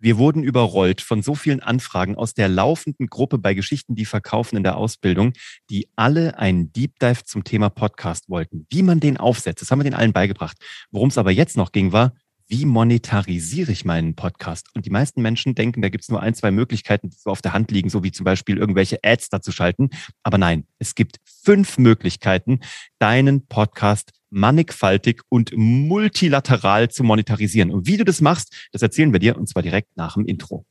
Wir wurden überrollt von so vielen Anfragen aus der laufenden Gruppe bei Geschichten, die verkaufen in der Ausbildung, die alle einen Deep Dive zum Thema Podcast wollten. Wie man den aufsetzt, das haben wir den allen beigebracht. Worum es aber jetzt noch ging, war, wie monetarisiere ich meinen Podcast? Und die meisten Menschen denken, da gibt es nur ein, zwei Möglichkeiten, die so auf der Hand liegen, so wie zum Beispiel irgendwelche Ads dazu schalten. Aber nein, es gibt fünf Möglichkeiten, deinen Podcast mannigfaltig und multilateral zu monetarisieren. Und wie du das machst, das erzählen wir dir und zwar direkt nach dem Intro.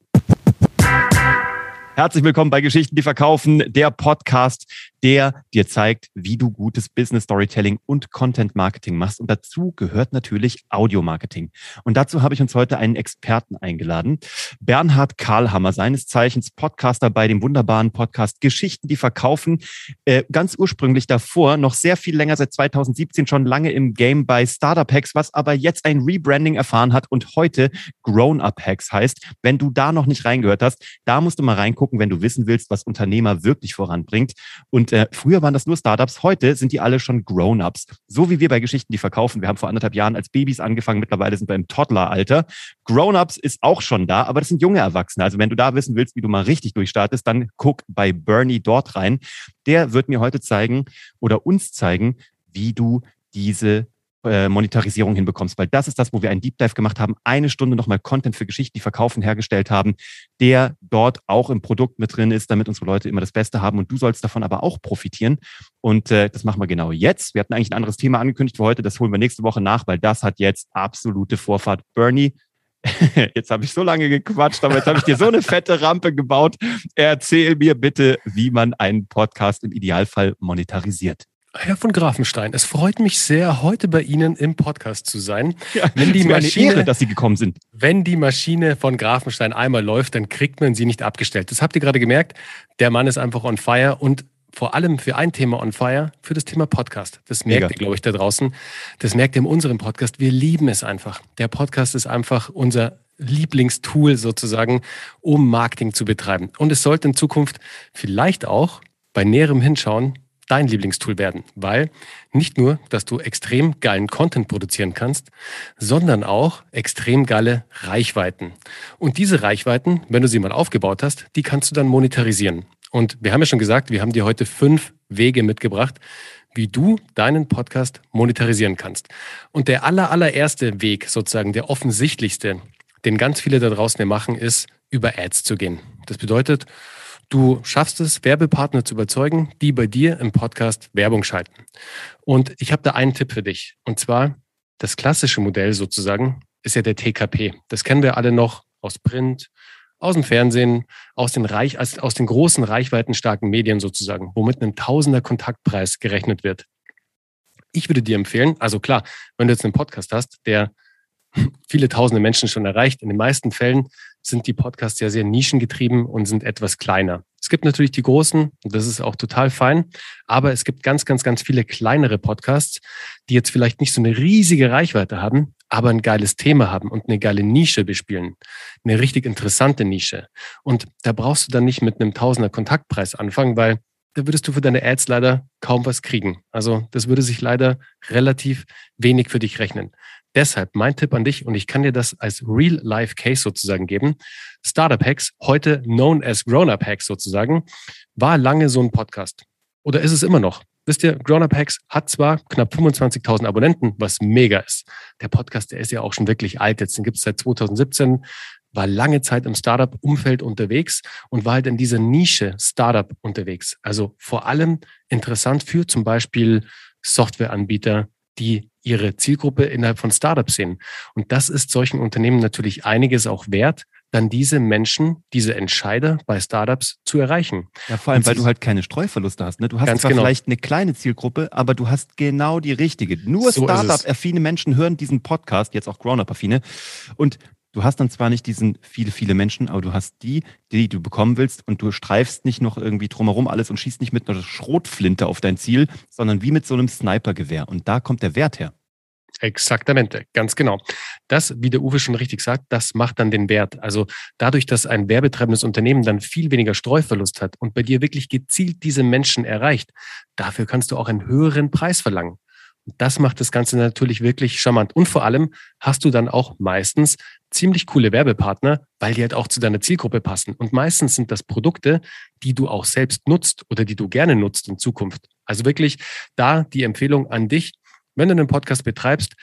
Herzlich willkommen bei Geschichten, die verkaufen, der Podcast, der dir zeigt, wie du gutes Business Storytelling und Content Marketing machst. Und dazu gehört natürlich Audio Marketing. Und dazu habe ich uns heute einen Experten eingeladen. Bernhard Karlhammer, seines Zeichens Podcaster bei dem wunderbaren Podcast Geschichten, die verkaufen. Äh, ganz ursprünglich davor, noch sehr viel länger, seit 2017 schon lange im Game bei Startup Hacks, was aber jetzt ein Rebranding erfahren hat und heute Grown Up Hacks heißt. Wenn du da noch nicht reingehört hast, da musst du mal reingucken gucken, wenn du wissen willst, was Unternehmer wirklich voranbringt. Und äh, früher waren das nur Startups, heute sind die alle schon Grown-ups. So wie wir bei Geschichten, die verkaufen. Wir haben vor anderthalb Jahren als Babys angefangen, mittlerweile sind wir im Toddler-Alter. Grown-ups ist auch schon da, aber das sind junge Erwachsene. Also wenn du da wissen willst, wie du mal richtig durchstartest, dann guck bei Bernie dort rein. Der wird mir heute zeigen oder uns zeigen, wie du diese äh, Monetarisierung hinbekommst, weil das ist das, wo wir einen Deep Dive gemacht haben, eine Stunde nochmal Content für Geschichten, die verkaufen, hergestellt haben, der dort auch im Produkt mit drin ist, damit unsere Leute immer das Beste haben und du sollst davon aber auch profitieren. Und äh, das machen wir genau jetzt. Wir hatten eigentlich ein anderes Thema angekündigt für heute, das holen wir nächste Woche nach, weil das hat jetzt absolute Vorfahrt. Bernie, jetzt habe ich so lange gequatscht, aber jetzt habe ich dir so eine fette Rampe gebaut. Erzähl mir bitte, wie man einen Podcast im Idealfall monetarisiert. Herr von Grafenstein, es freut mich sehr, heute bei Ihnen im Podcast zu sein. Ja, wenn die Maschine, Ehre, dass Sie gekommen sind. Wenn die Maschine von Grafenstein einmal läuft, dann kriegt man sie nicht abgestellt. Das habt ihr gerade gemerkt. Der Mann ist einfach on fire und vor allem für ein Thema on fire, für das Thema Podcast. Das merkt Mega. ihr, glaube ich, da draußen. Das merkt ihr in unserem Podcast. Wir lieben es einfach. Der Podcast ist einfach unser Lieblingstool sozusagen, um Marketing zu betreiben. Und es sollte in Zukunft vielleicht auch bei näherem Hinschauen dein Lieblingstool werden, weil nicht nur, dass du extrem geilen Content produzieren kannst, sondern auch extrem geile Reichweiten. Und diese Reichweiten, wenn du sie mal aufgebaut hast, die kannst du dann monetarisieren. Und wir haben ja schon gesagt, wir haben dir heute fünf Wege mitgebracht, wie du deinen Podcast monetarisieren kannst. Und der aller, allererste Weg, sozusagen der offensichtlichste, den ganz viele da draußen machen, ist, über Ads zu gehen. Das bedeutet, Du schaffst es, Werbepartner zu überzeugen, die bei dir im Podcast Werbung schalten. Und ich habe da einen Tipp für dich. Und zwar das klassische Modell sozusagen ist ja der TKP. Das kennen wir alle noch aus Print, aus dem Fernsehen, aus den, Reich, aus den großen reichweitenstarken Medien sozusagen, womit ein Tausender Kontaktpreis gerechnet wird. Ich würde dir empfehlen, also klar, wenn du jetzt einen Podcast hast, der viele tausende Menschen schon erreicht. In den meisten Fällen sind die Podcasts ja sehr nischengetrieben und sind etwas kleiner. Es gibt natürlich die großen, und das ist auch total fein, aber es gibt ganz, ganz, ganz viele kleinere Podcasts, die jetzt vielleicht nicht so eine riesige Reichweite haben, aber ein geiles Thema haben und eine geile Nische bespielen. Eine richtig interessante Nische. Und da brauchst du dann nicht mit einem Tausender Kontaktpreis anfangen, weil da würdest du für deine Ads leider kaum was kriegen. Also das würde sich leider relativ wenig für dich rechnen. Deshalb mein Tipp an dich, und ich kann dir das als Real-Life-Case sozusagen geben. Startup Hacks, heute known as Grown-Up Hacks sozusagen, war lange so ein Podcast. Oder ist es immer noch? Wisst ihr, Grown-Up Hacks hat zwar knapp 25.000 Abonnenten, was mega ist. Der Podcast, der ist ja auch schon wirklich alt. Jetzt den gibt es seit 2017, war lange Zeit im Startup-Umfeld unterwegs und war halt in dieser Nische Startup unterwegs. Also vor allem interessant für zum Beispiel Softwareanbieter, die ihre Zielgruppe innerhalb von Startups sehen. Und das ist solchen Unternehmen natürlich einiges auch wert, dann diese Menschen, diese Entscheider bei Startups zu erreichen. Ja, vor allem, weil du halt keine Streuverluste hast. Ne? Du hast zwar genau. vielleicht eine kleine Zielgruppe, aber du hast genau die richtige. Nur so Startup-affine Menschen hören diesen Podcast, jetzt auch Grown-Up-affine. Und du hast dann zwar nicht diesen viele, viele Menschen, aber du hast die, die du bekommen willst und du streifst nicht noch irgendwie drumherum alles und schießt nicht mit einer Schrotflinte auf dein Ziel, sondern wie mit so einem Snipergewehr. Und da kommt der Wert her. Exaktamente, ganz genau. Das, wie der Uwe schon richtig sagt, das macht dann den Wert. Also dadurch, dass ein werbetreibendes Unternehmen dann viel weniger Streuverlust hat und bei dir wirklich gezielt diese Menschen erreicht, dafür kannst du auch einen höheren Preis verlangen. Das macht das Ganze natürlich wirklich charmant. Und vor allem hast du dann auch meistens ziemlich coole Werbepartner, weil die halt auch zu deiner Zielgruppe passen. Und meistens sind das Produkte, die du auch selbst nutzt oder die du gerne nutzt in Zukunft. Also wirklich da die Empfehlung an dich, wenn du einen Podcast betreibst,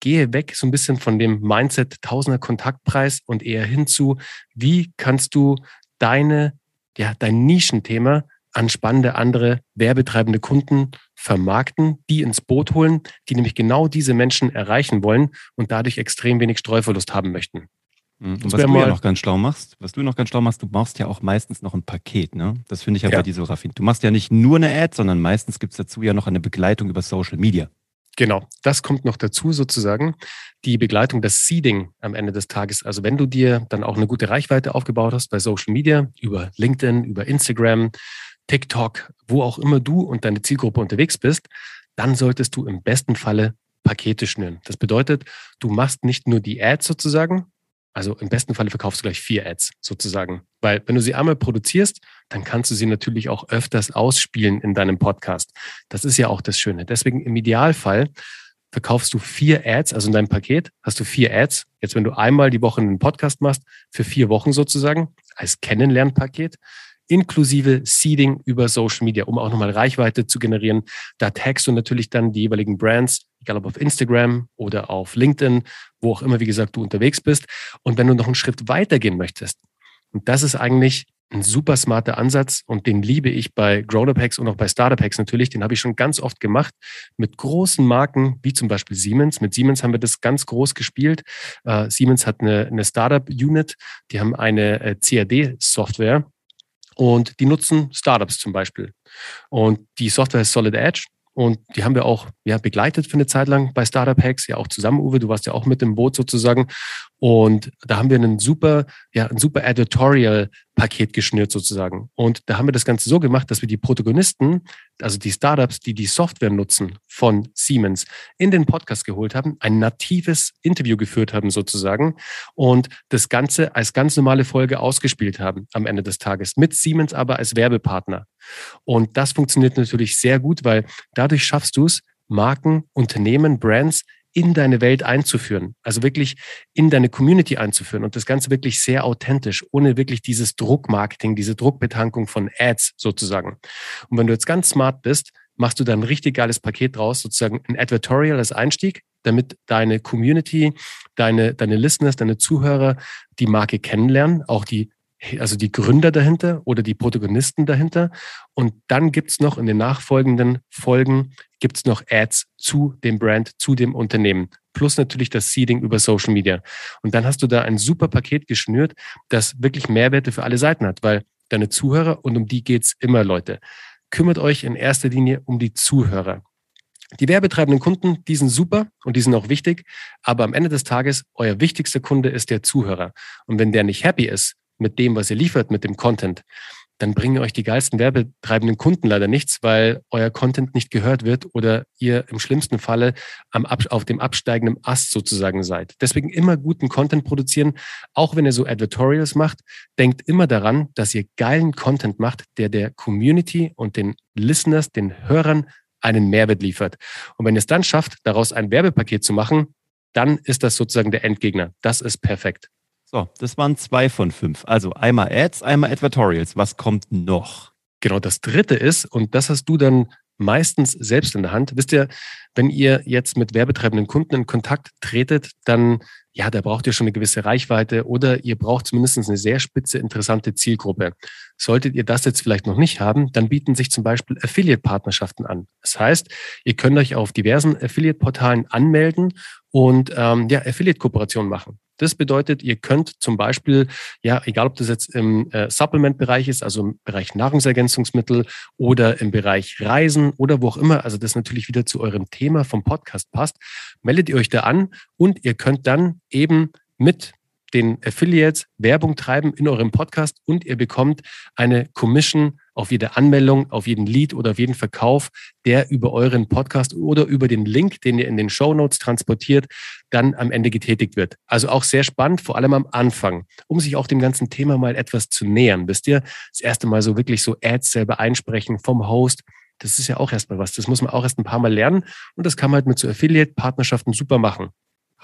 gehe weg so ein bisschen von dem Mindset Tausender Kontaktpreis und eher hinzu, wie kannst du deine, ja, dein Nischenthema an spannende andere werbetreibende Kunden vermarkten, die ins Boot holen, die nämlich genau diese Menschen erreichen wollen und dadurch extrem wenig Streuverlust haben möchten. Mhm. Und was du ja noch ganz schlau machst, was du noch ganz schlau machst, du machst ja auch meistens noch ein Paket, ne? Das finde ich ja, ja, bei dir so raffiniert. Du machst ja nicht nur eine Ad, sondern meistens gibt es dazu ja noch eine Begleitung über Social Media. Genau, das kommt noch dazu sozusagen. Die Begleitung, das Seeding am Ende des Tages. Also wenn du dir dann auch eine gute Reichweite aufgebaut hast bei Social Media, über LinkedIn, über Instagram, TikTok, wo auch immer du und deine Zielgruppe unterwegs bist, dann solltest du im besten Falle Pakete schnüren. Das bedeutet, du machst nicht nur die Ads sozusagen, also im besten Falle verkaufst du gleich vier Ads sozusagen. Weil wenn du sie einmal produzierst, dann kannst du sie natürlich auch öfters ausspielen in deinem Podcast. Das ist ja auch das Schöne. Deswegen im Idealfall verkaufst du vier Ads, also in deinem Paket hast du vier Ads. Jetzt, wenn du einmal die Woche einen Podcast machst, für vier Wochen sozusagen, als Kennenlernpaket, inklusive Seeding über Social Media, um auch nochmal Reichweite zu generieren. Da tagst du natürlich dann die jeweiligen Brands, egal ob auf Instagram oder auf LinkedIn, wo auch immer, wie gesagt, du unterwegs bist. Und wenn du noch einen Schritt weitergehen möchtest, und das ist eigentlich ein super smarter Ansatz und den liebe ich bei Growner Packs und auch bei Startup Packs natürlich. Den habe ich schon ganz oft gemacht mit großen Marken wie zum Beispiel Siemens. Mit Siemens haben wir das ganz groß gespielt. Uh, Siemens hat eine, eine Startup Unit, die haben eine äh, CAD-Software und die nutzen Startups zum Beispiel. Und die Software ist Solid Edge. Und die haben wir auch ja, begleitet für eine Zeit lang bei Startup Hacks, ja auch zusammen, Uwe, du warst ja auch mit im Boot sozusagen. Und da haben wir einen super, ja, ein super Editorial-Paket geschnürt sozusagen. Und da haben wir das Ganze so gemacht, dass wir die Protagonisten, also die Startups, die die Software nutzen von Siemens, in den Podcast geholt haben, ein natives Interview geführt haben sozusagen und das Ganze als ganz normale Folge ausgespielt haben am Ende des Tages mit Siemens aber als Werbepartner. Und das funktioniert natürlich sehr gut, weil dadurch schaffst du es, Marken, Unternehmen, Brands in deine Welt einzuführen. Also wirklich in deine Community einzuführen und das Ganze wirklich sehr authentisch, ohne wirklich dieses Druckmarketing, diese Druckbetankung von Ads sozusagen. Und wenn du jetzt ganz smart bist, machst du dann ein richtig geiles Paket draus, sozusagen ein Advertorial als Einstieg, damit deine Community, deine, deine Listeners, deine Zuhörer die Marke kennenlernen, auch die also die Gründer dahinter oder die Protagonisten dahinter. Und dann gibt's noch in den nachfolgenden Folgen, gibt's noch Ads zu dem Brand, zu dem Unternehmen. Plus natürlich das Seeding über Social Media. Und dann hast du da ein super Paket geschnürt, das wirklich Mehrwerte für alle Seiten hat, weil deine Zuhörer, und um die geht's immer, Leute, kümmert euch in erster Linie um die Zuhörer. Die werbetreibenden Kunden, die sind super und die sind auch wichtig, aber am Ende des Tages, euer wichtigster Kunde ist der Zuhörer. Und wenn der nicht happy ist, mit dem, was ihr liefert, mit dem Content, dann bringen euch die geilsten werbetreibenden Kunden leider nichts, weil euer Content nicht gehört wird oder ihr im schlimmsten Falle am, auf dem absteigenden Ast sozusagen seid. Deswegen immer guten Content produzieren, auch wenn ihr so Advertorials macht. Denkt immer daran, dass ihr geilen Content macht, der der Community und den Listeners, den Hörern einen Mehrwert liefert. Und wenn ihr es dann schafft, daraus ein Werbepaket zu machen, dann ist das sozusagen der Endgegner. Das ist perfekt. So, das waren zwei von fünf. Also einmal Ads, einmal Advertorials. Was kommt noch? Genau, das dritte ist, und das hast du dann meistens selbst in der Hand. Wisst ihr, wenn ihr jetzt mit werbetreibenden Kunden in Kontakt tretet, dann ja, da braucht ihr schon eine gewisse Reichweite oder ihr braucht zumindest eine sehr spitze, interessante Zielgruppe. Solltet ihr das jetzt vielleicht noch nicht haben, dann bieten sich zum Beispiel Affiliate-Partnerschaften an. Das heißt, ihr könnt euch auf diversen Affiliate-Portalen anmelden und ähm, ja, Affiliate-Kooperationen machen. Das bedeutet, ihr könnt zum Beispiel, ja, egal ob das jetzt im äh, Supplement-Bereich ist, also im Bereich Nahrungsergänzungsmittel oder im Bereich Reisen oder wo auch immer, also das natürlich wieder zu eurem Thema vom Podcast passt, meldet ihr euch da an und ihr könnt dann eben mit den Affiliates Werbung treiben in eurem Podcast und ihr bekommt eine Commission auf jede Anmeldung, auf jeden Lead oder auf jeden Verkauf, der über euren Podcast oder über den Link, den ihr in den Show Notes transportiert, dann am Ende getätigt wird. Also auch sehr spannend, vor allem am Anfang, um sich auch dem ganzen Thema mal etwas zu nähern. Wisst ihr, das erste Mal so wirklich so Ads selber einsprechen vom Host, Das ist ja auch erstmal was. Das muss man auch erst ein paar Mal lernen. Und das kann man halt mit so Affiliate-Partnerschaften super machen.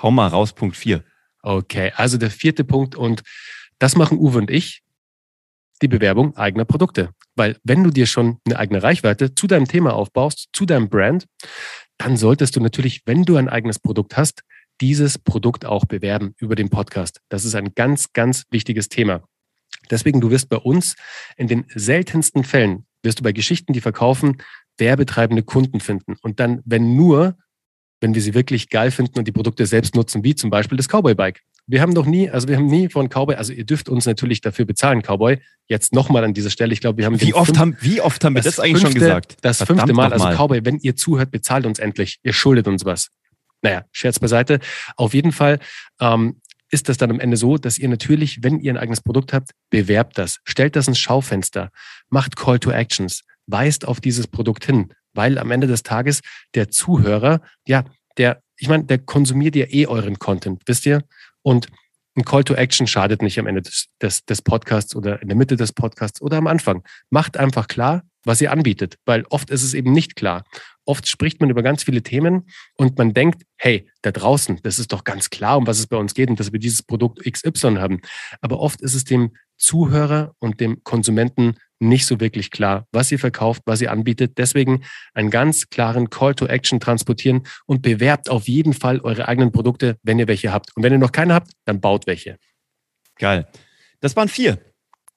Hau mal raus, Punkt 4. Okay, also der vierte Punkt. Und das machen Uwe und ich. Die Bewerbung eigener Produkte. Weil wenn du dir schon eine eigene Reichweite zu deinem Thema aufbaust, zu deinem Brand, dann solltest du natürlich, wenn du ein eigenes Produkt hast, dieses Produkt auch bewerben über den Podcast. Das ist ein ganz, ganz wichtiges Thema. Deswegen, du wirst bei uns in den seltensten Fällen, wirst du bei Geschichten, die verkaufen, werbetreibende Kunden finden. Und dann, wenn nur, wenn wir sie wirklich geil finden und die Produkte selbst nutzen, wie zum Beispiel das Cowboy Bike. Wir haben noch nie, also wir haben nie von Cowboy, also ihr dürft uns natürlich dafür bezahlen, Cowboy. Jetzt nochmal an dieser Stelle, ich glaube, wir haben wie oft fünf, haben wie oft haben wir das, das eigentlich fünfte, schon gesagt? Das Verdammt fünfte Mal, also Cowboy, wenn ihr zuhört, bezahlt uns endlich. Ihr schuldet uns was. Naja, Scherz beiseite. Auf jeden Fall ähm, ist das dann am Ende so, dass ihr natürlich, wenn ihr ein eigenes Produkt habt, bewerbt das, stellt das ins Schaufenster, macht Call to Actions, weist auf dieses Produkt hin, weil am Ende des Tages der Zuhörer, ja, der, ich meine, der konsumiert ja eh euren Content, wisst ihr? Und ein Call to Action schadet nicht am Ende des, des, des Podcasts oder in der Mitte des Podcasts oder am Anfang. Macht einfach klar, was ihr anbietet, weil oft ist es eben nicht klar. Oft spricht man über ganz viele Themen und man denkt, hey, da draußen, das ist doch ganz klar, um was es bei uns geht und dass wir dieses Produkt XY haben. Aber oft ist es dem Zuhörer und dem Konsumenten nicht so wirklich klar, was ihr verkauft, was ihr anbietet. Deswegen einen ganz klaren Call to Action transportieren und bewerbt auf jeden Fall eure eigenen Produkte, wenn ihr welche habt. Und wenn ihr noch keine habt, dann baut welche. Geil. Das waren vier. Das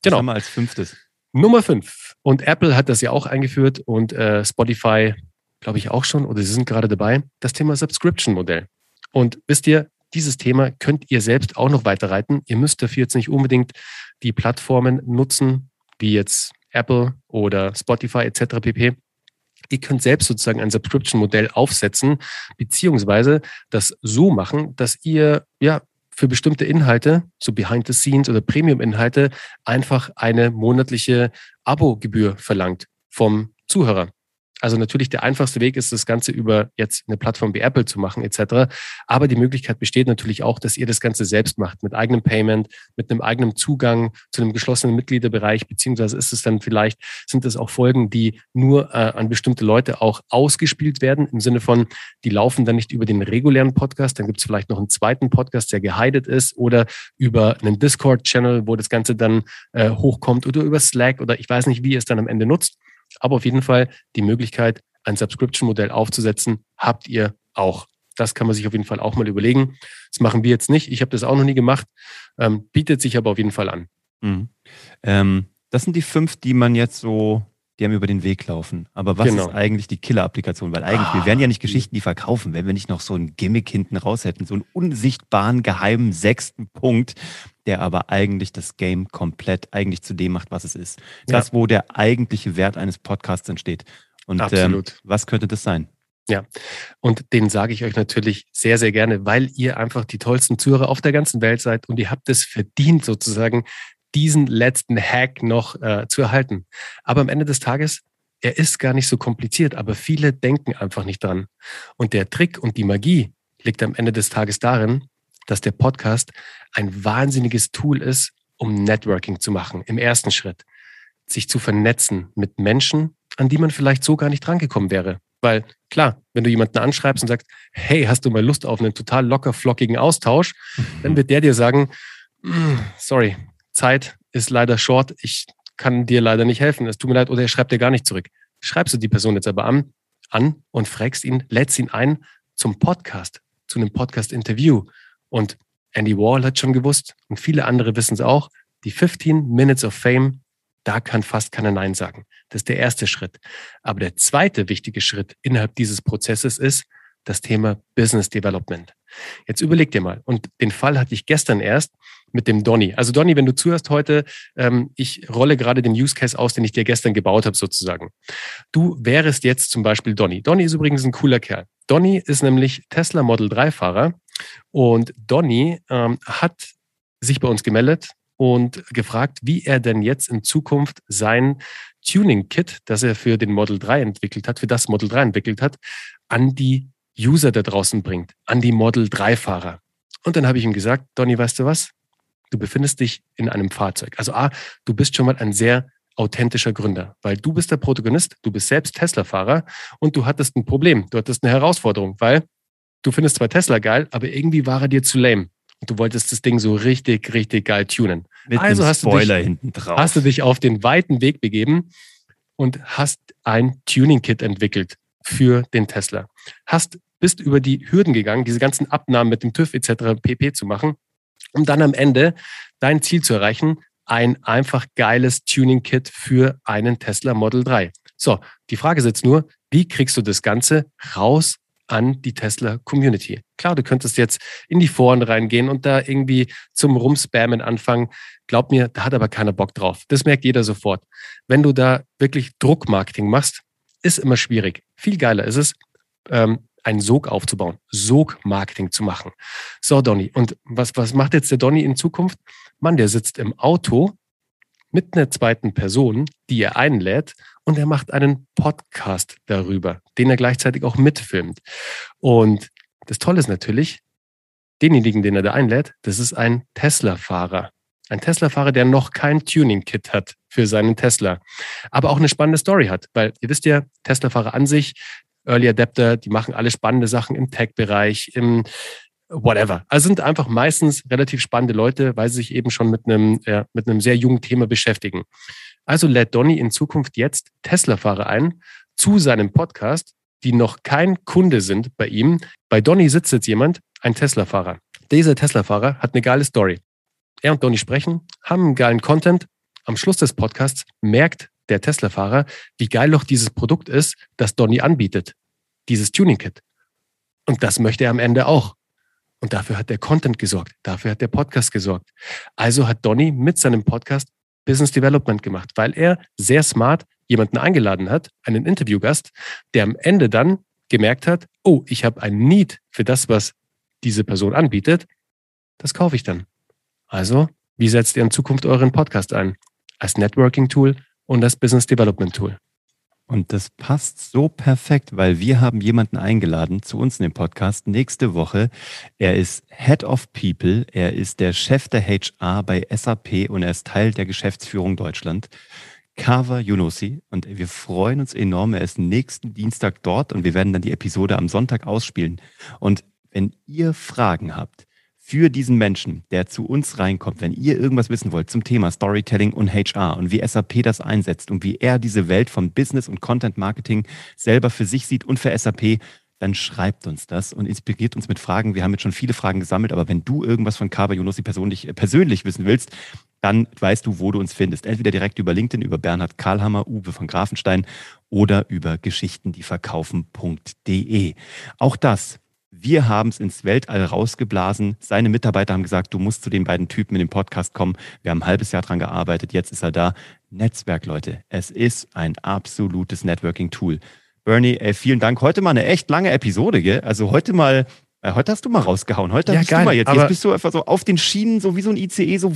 genau. haben wir als fünftes. Nummer fünf. Und Apple hat das ja auch eingeführt und äh, Spotify, glaube ich, auch schon, oder sie sind gerade dabei, das Thema Subscription-Modell. Und wisst ihr, dieses Thema könnt ihr selbst auch noch weiterreiten. Ihr müsst dafür jetzt nicht unbedingt die Plattformen nutzen, wie jetzt Apple oder Spotify etc. pp. Ihr könnt selbst sozusagen ein Subscription-Modell aufsetzen, beziehungsweise das so machen, dass ihr ja für bestimmte Inhalte, so Behind the Scenes oder Premium-Inhalte, einfach eine monatliche Abogebühr verlangt vom Zuhörer. Also natürlich der einfachste Weg ist, das Ganze über jetzt eine Plattform wie Apple zu machen etc. Aber die Möglichkeit besteht natürlich auch, dass ihr das Ganze selbst macht mit eigenem Payment, mit einem eigenen Zugang zu einem geschlossenen Mitgliederbereich, beziehungsweise ist es dann vielleicht, sind es auch Folgen, die nur äh, an bestimmte Leute auch ausgespielt werden, im Sinne von, die laufen dann nicht über den regulären Podcast, dann gibt es vielleicht noch einen zweiten Podcast, der gehidet ist oder über einen Discord-Channel, wo das Ganze dann äh, hochkommt oder über Slack oder ich weiß nicht, wie ihr es dann am Ende nutzt. Aber auf jeden Fall die Möglichkeit, ein Subscription-Modell aufzusetzen, habt ihr auch. Das kann man sich auf jeden Fall auch mal überlegen. Das machen wir jetzt nicht. Ich habe das auch noch nie gemacht. Ähm, bietet sich aber auf jeden Fall an. Mhm. Ähm, das sind die fünf, die man jetzt so die einem über den Weg laufen. Aber was genau. ist eigentlich die Killer-Applikation? Weil eigentlich, ah, wir wären ja nicht Geschichten, die verkaufen, wenn wir nicht noch so ein Gimmick hinten raus hätten, so einen unsichtbaren, geheimen sechsten Punkt, der aber eigentlich das Game komplett eigentlich zu dem macht, was es ist. Das, ja. wo der eigentliche Wert eines Podcasts entsteht. Und ähm, was könnte das sein? Ja, und den sage ich euch natürlich sehr, sehr gerne, weil ihr einfach die tollsten Zuhörer auf der ganzen Welt seid und ihr habt es verdient, sozusagen diesen letzten Hack noch äh, zu erhalten. Aber am Ende des Tages, er ist gar nicht so kompliziert, aber viele denken einfach nicht dran. Und der Trick und die Magie liegt am Ende des Tages darin, dass der Podcast ein wahnsinniges Tool ist, um Networking zu machen. Im ersten Schritt. Sich zu vernetzen mit Menschen, an die man vielleicht so gar nicht drangekommen wäre. Weil klar, wenn du jemanden anschreibst und sagst, hey, hast du mal Lust auf einen total locker flockigen Austausch, dann wird der dir sagen, mm, sorry, Zeit ist leider short, ich kann dir leider nicht helfen, es tut mir leid, oder er schreibt dir gar nicht zurück. Schreibst du die Person jetzt aber an, an und fragst ihn, lädst ihn ein zum Podcast, zu einem Podcast-Interview. Und Andy Wall hat schon gewusst und viele andere wissen es auch, die 15 Minutes of Fame, da kann fast keiner Nein sagen. Das ist der erste Schritt. Aber der zweite wichtige Schritt innerhalb dieses Prozesses ist das Thema Business Development. Jetzt überleg dir mal, und den Fall hatte ich gestern erst mit dem Donny. Also Donny, wenn du zuhörst heute, ähm, ich rolle gerade den Use Case aus, den ich dir gestern gebaut habe, sozusagen. Du wärst jetzt zum Beispiel Donny. Donny ist übrigens ein cooler Kerl. Donny ist nämlich Tesla Model 3 Fahrer und Donny ähm, hat sich bei uns gemeldet und gefragt, wie er denn jetzt in Zukunft sein Tuning-Kit, das er für den Model 3 entwickelt hat, für das Model 3 entwickelt hat, an die User da draußen bringt, an die Model 3-Fahrer. Und dann habe ich ihm gesagt, Donny, weißt du was? Du befindest dich in einem Fahrzeug. Also A, du bist schon mal ein sehr authentischer Gründer, weil du bist der Protagonist, du bist selbst Tesla-Fahrer und du hattest ein Problem, du hattest eine Herausforderung, weil du findest zwar Tesla geil, aber irgendwie war er dir zu lame. Und du wolltest das Ding so richtig, richtig geil tunen. Mit also hast du, dich, hinten drauf. hast du dich auf den weiten Weg begeben und hast ein Tuning-Kit entwickelt für den Tesla. Hast, bist über die Hürden gegangen, diese ganzen Abnahmen mit dem TÜV etc. pp. zu machen, um dann am Ende dein Ziel zu erreichen, ein einfach geiles Tuning-Kit für einen Tesla Model 3. So, die Frage ist jetzt nur, wie kriegst du das Ganze raus an die Tesla Community. Klar, du könntest jetzt in die Foren reingehen und da irgendwie zum Rumspammen anfangen. Glaub mir, da hat aber keiner Bock drauf. Das merkt jeder sofort. Wenn du da wirklich Druckmarketing machst, ist immer schwierig. Viel geiler ist es, ähm, einen Sog aufzubauen, Sog-Marketing zu machen. So, Donny, und was, was macht jetzt der Donny in Zukunft? Mann, der sitzt im Auto mit einer zweiten Person, die er einlädt und er macht einen Podcast darüber, den er gleichzeitig auch mitfilmt. Und das Tolle ist natürlich, denjenigen, den er da einlädt, das ist ein Tesla-Fahrer. Ein Tesla-Fahrer, der noch kein Tuning-Kit hat für seinen Tesla, aber auch eine spannende Story hat, weil ihr wisst ja, Tesla-Fahrer an sich, Early Adapter, die machen alle spannende Sachen im Tech-Bereich, im whatever. Also sind einfach meistens relativ spannende Leute, weil sie sich eben schon mit einem, ja, mit einem sehr jungen Thema beschäftigen. Also lädt Donny in Zukunft jetzt Tesla-Fahrer ein zu seinem Podcast, die noch kein Kunde sind bei ihm. Bei Donny sitzt jetzt jemand, ein Tesla-Fahrer. Dieser Tesla-Fahrer hat eine geile Story. Er und Donny sprechen, haben einen geilen Content. Am Schluss des Podcasts merkt der Tesla-Fahrer, wie geil doch dieses Produkt ist, das Donny anbietet. Dieses Tuning-Kit. Und das möchte er am Ende auch. Und dafür hat der Content gesorgt. Dafür hat der Podcast gesorgt. Also hat Donny mit seinem Podcast Business Development gemacht, weil er sehr smart jemanden eingeladen hat, einen Interviewgast, der am Ende dann gemerkt hat, oh, ich habe ein Need für das, was diese Person anbietet. Das kaufe ich dann. Also, wie setzt ihr in Zukunft euren Podcast ein? Als Networking-Tool und als Business Development Tool. Und das passt so perfekt, weil wir haben jemanden eingeladen zu uns in den Podcast nächste Woche. Er ist Head of People, er ist der Chef der HR bei SAP und er ist Teil der Geschäftsführung Deutschland. Kava Yunusi und wir freuen uns enorm. Er ist nächsten Dienstag dort und wir werden dann die Episode am Sonntag ausspielen. Und wenn ihr Fragen habt, für diesen Menschen, der zu uns reinkommt, wenn ihr irgendwas wissen wollt zum Thema Storytelling und HR und wie SAP das einsetzt und wie er diese Welt von Business und Content Marketing selber für sich sieht und für SAP, dann schreibt uns das und inspiriert uns mit Fragen. Wir haben jetzt schon viele Fragen gesammelt, aber wenn du irgendwas von Kaba Yunusi persönlich, äh, persönlich wissen willst, dann weißt du, wo du uns findest. Entweder direkt über LinkedIn, über Bernhard Karlhammer, Uwe von Grafenstein oder über geschichtendieverkaufen.de. Auch das wir haben es ins Weltall rausgeblasen. Seine Mitarbeiter haben gesagt, du musst zu den beiden Typen in den Podcast kommen. Wir haben ein halbes Jahr dran gearbeitet. Jetzt ist er da. Netzwerk, Leute. Es ist ein absolutes Networking-Tool. Bernie, ey, vielen Dank. Heute mal eine echt lange Episode, gell? Also heute mal äh, Heute hast du mal rausgehauen. Heute ja, bist geil, du mal jetzt. Jetzt bist du einfach so auf den Schienen, so wie so ein ICE, so.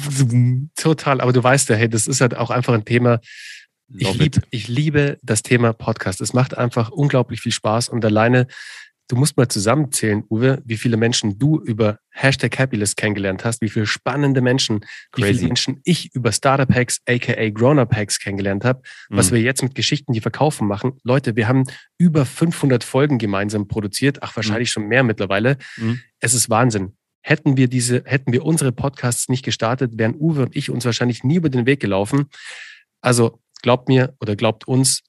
Total. Aber du weißt ja, hey, das ist halt auch einfach ein Thema. Ich, lieb, ich liebe das Thema Podcast. Es macht einfach unglaublich viel Spaß und alleine Du musst mal zusammenzählen, Uwe, wie viele Menschen du über Hashtag Happylist kennengelernt hast, wie viele spannende Menschen, Crazy. wie viele Menschen ich über Startup Hacks, aka Grown-Up Hacks kennengelernt habe, mhm. was wir jetzt mit Geschichten, die verkaufen machen. Leute, wir haben über 500 Folgen gemeinsam produziert, ach wahrscheinlich mhm. schon mehr mittlerweile. Mhm. Es ist Wahnsinn. Hätten wir diese, hätten wir unsere Podcasts nicht gestartet, wären Uwe und ich uns wahrscheinlich nie über den Weg gelaufen. Also glaubt mir oder glaubt uns,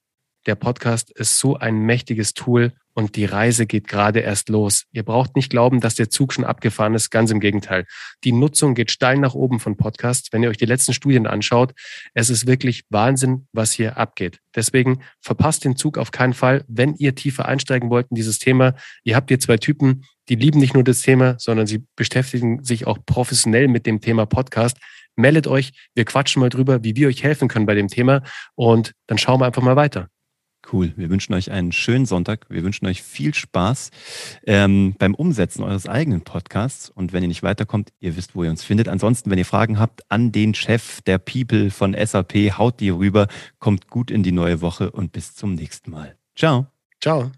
der Podcast ist so ein mächtiges Tool und die Reise geht gerade erst los. Ihr braucht nicht glauben, dass der Zug schon abgefahren ist. Ganz im Gegenteil. Die Nutzung geht steil nach oben von Podcasts. Wenn ihr euch die letzten Studien anschaut, es ist wirklich Wahnsinn, was hier abgeht. Deswegen verpasst den Zug auf keinen Fall, wenn ihr tiefer einsteigen wollt in dieses Thema. Ihr habt hier zwei Typen, die lieben nicht nur das Thema, sondern sie beschäftigen sich auch professionell mit dem Thema Podcast. Meldet euch, wir quatschen mal drüber, wie wir euch helfen können bei dem Thema und dann schauen wir einfach mal weiter. Cool. Wir wünschen euch einen schönen Sonntag. Wir wünschen euch viel Spaß ähm, beim Umsetzen eures eigenen Podcasts. Und wenn ihr nicht weiterkommt, ihr wisst, wo ihr uns findet. Ansonsten, wenn ihr Fragen habt an den Chef der People von SAP, haut die rüber. Kommt gut in die neue Woche und bis zum nächsten Mal. Ciao. Ciao.